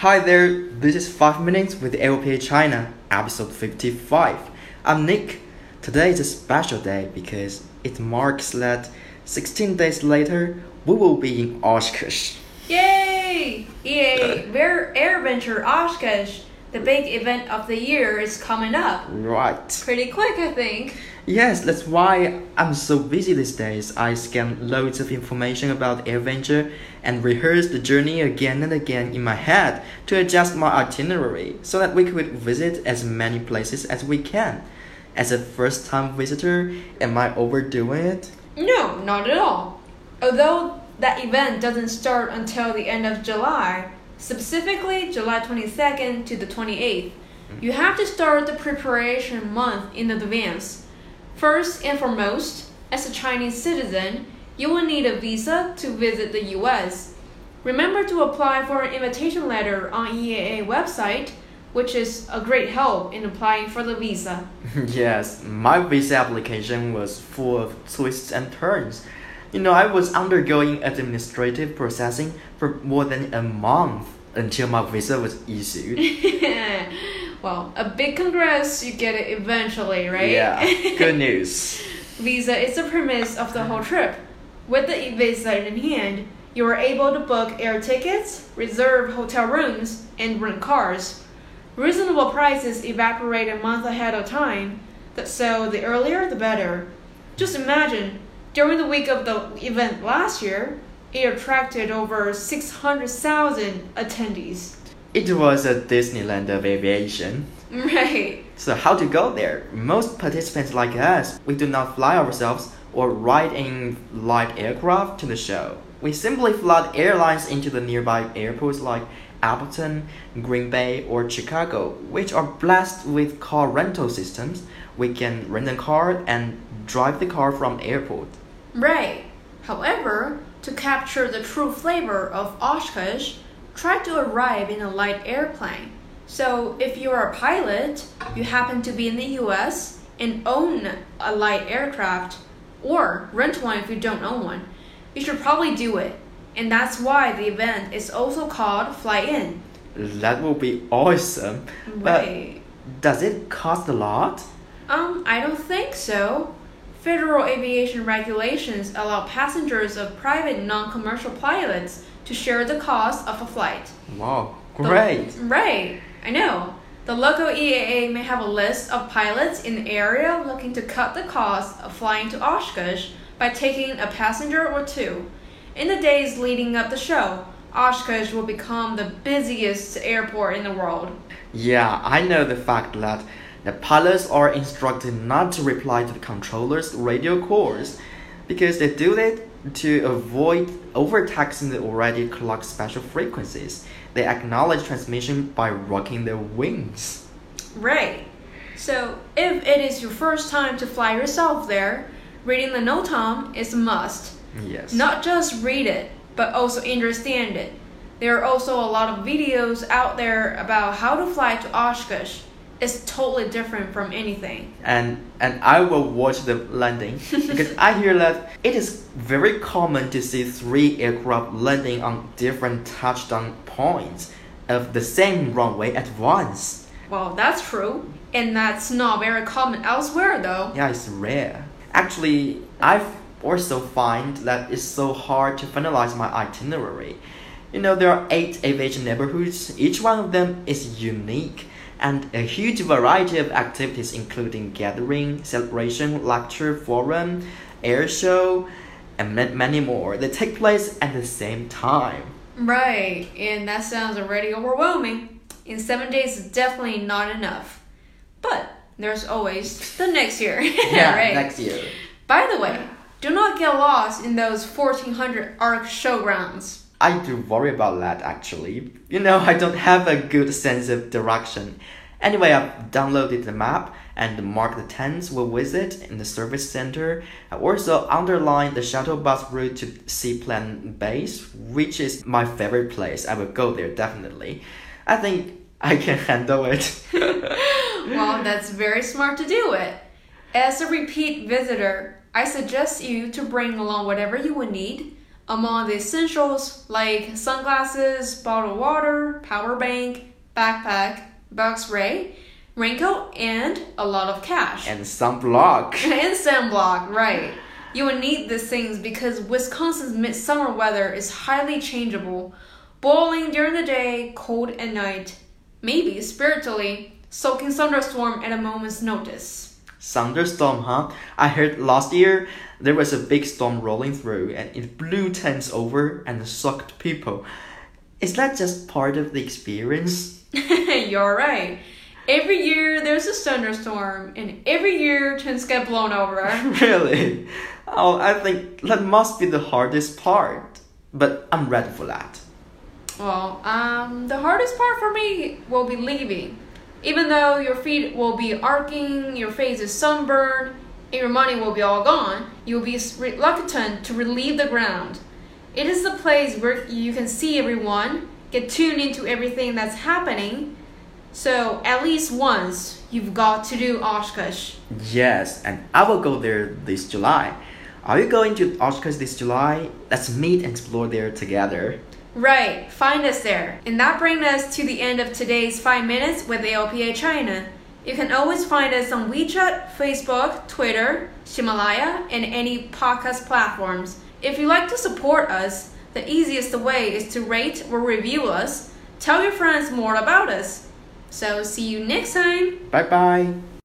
Hi there, this is 5 Minutes with AOPA China, episode 55. I'm Nick. Today is a special day because it marks that 16 days later we will be in Oshkosh. Yay! EA Air AirVenture Oshkosh, the big event of the year, is coming up. Right. Pretty quick, I think. Yes, that's why I'm so busy these days. I scan loads of information about AirVenture and rehearse the journey again and again in my head to adjust my itinerary so that we could visit as many places as we can. As a first time visitor, am I overdoing it? No, not at all. Although that event doesn't start until the end of July, specifically July 22nd to the 28th, mm-hmm. you have to start the preparation month in advance. First and foremost, as a Chinese citizen, you will need a visa to visit the US. Remember to apply for an invitation letter on EAA website, which is a great help in applying for the visa. yes, my visa application was full of twists and turns. You know, I was undergoing administrative processing for more than a month until my visa was issued. well, a big congrats, you get it eventually, right? Yeah, good news. Visa is the premise of the whole trip. With the visa in hand, you are able to book air tickets, reserve hotel rooms, and rent cars. Reasonable prices evaporate a month ahead of time, so the earlier the better. Just imagine, during the week of the event last year, it attracted over 600,000 attendees. It was a Disneyland of aviation. Right. So, how to go there? Most participants like us, we do not fly ourselves or ride in light aircraft to the show. We simply flood airlines into the nearby airports like Appleton, Green Bay, or Chicago, which are blessed with car rental systems. We can rent a car and drive the car from airport. Right. However, to capture the true flavor of Oshkosh, try to arrive in a light airplane. So, if you're a pilot, you happen to be in the US and own a light aircraft, or rent one if you don't own one, you should probably do it. And that's why the event is also called Fly In. That will be awesome. Right. But does it cost a lot? Um, I don't think so. Federal aviation regulations allow passengers of private non commercial pilots to share the cost of a flight. Wow, The- great. right, I know. The local EAA may have a list of pilots in the area looking to cut the cost of flying to Oshkosh by taking a passenger or two. In the days leading up the show, Oshkosh will become the busiest airport in the world. Yeah, I know the fact that the pilots are instructed not to reply to the controller's radio calls because they do it to avoid overtaxing the already clocked special frequencies. They acknowledge transmission by rocking their wings. Right. So, if it is your first time to fly yourself there, reading the NOTAM is a must. Yes. Not just read it, but also understand it. There are also a lot of videos out there about how to fly to Oshkosh. It's totally different from anything. and and I will watch the landing because I hear that it is very common to see three aircraft landing on different touchdown points of the same runway at once. Well, that's true. And that's not very common elsewhere, though. Yeah, it's rare. Actually, I also find that it's so hard to finalize my itinerary. You know, there are eight aviation neighborhoods. Each one of them is unique and a huge variety of activities including gathering, celebration, lecture, forum, air show, and many more that take place at the same time. Right, and that sounds already overwhelming. In seven days is definitely not enough. But there's always the next year. Yeah, right. next year. By the way, do not get lost in those 1400 arc showgrounds. I do worry about that actually. You know, I don't have a good sense of direction. Anyway, I've downloaded the map and marked the tents we'll visit in the service center. I also underlined the shuttle bus route to Seaplane Base, which is my favorite place. I will go there definitely. I think I can handle it. well, that's very smart to do it. As a repeat visitor, I suggest you to bring along whatever you would need. Among the essentials like sunglasses, bottled water, power bank, backpack, box ray, raincoat, and a lot of cash. and sunblock. and sunblock, right. You will need these things because Wisconsin's midsummer weather is highly changeable, boiling during the day, cold at night, maybe spiritually, soaking thunderstorm at a moment's notice. Thunderstorm, huh? I heard last year there was a big storm rolling through and it blew tents over and sucked people. Is that just part of the experience? You're right. Every year there's a thunderstorm, and every year tents get blown over. really? Oh, I think that must be the hardest part. But I'm ready for that. Well, um, the hardest part for me will be leaving. Even though your feet will be arcing, your face is sunburned, and your money will be all gone, you will be reluctant to leave the ground. It is the place where you can see everyone, get tuned into everything that's happening. So at least once, you've got to do Oshkosh. Yes, and I will go there this July. Are you going to Oshkosh this July? Let's meet and explore there together. Right, find us there. And that brings us to the end of today's 5 Minutes with AOPA China. You can always find us on WeChat, Facebook, Twitter, Himalaya, and any podcast platforms. If you'd like to support us, the easiest way is to rate or review us. Tell your friends more about us. So, see you next time. Bye bye.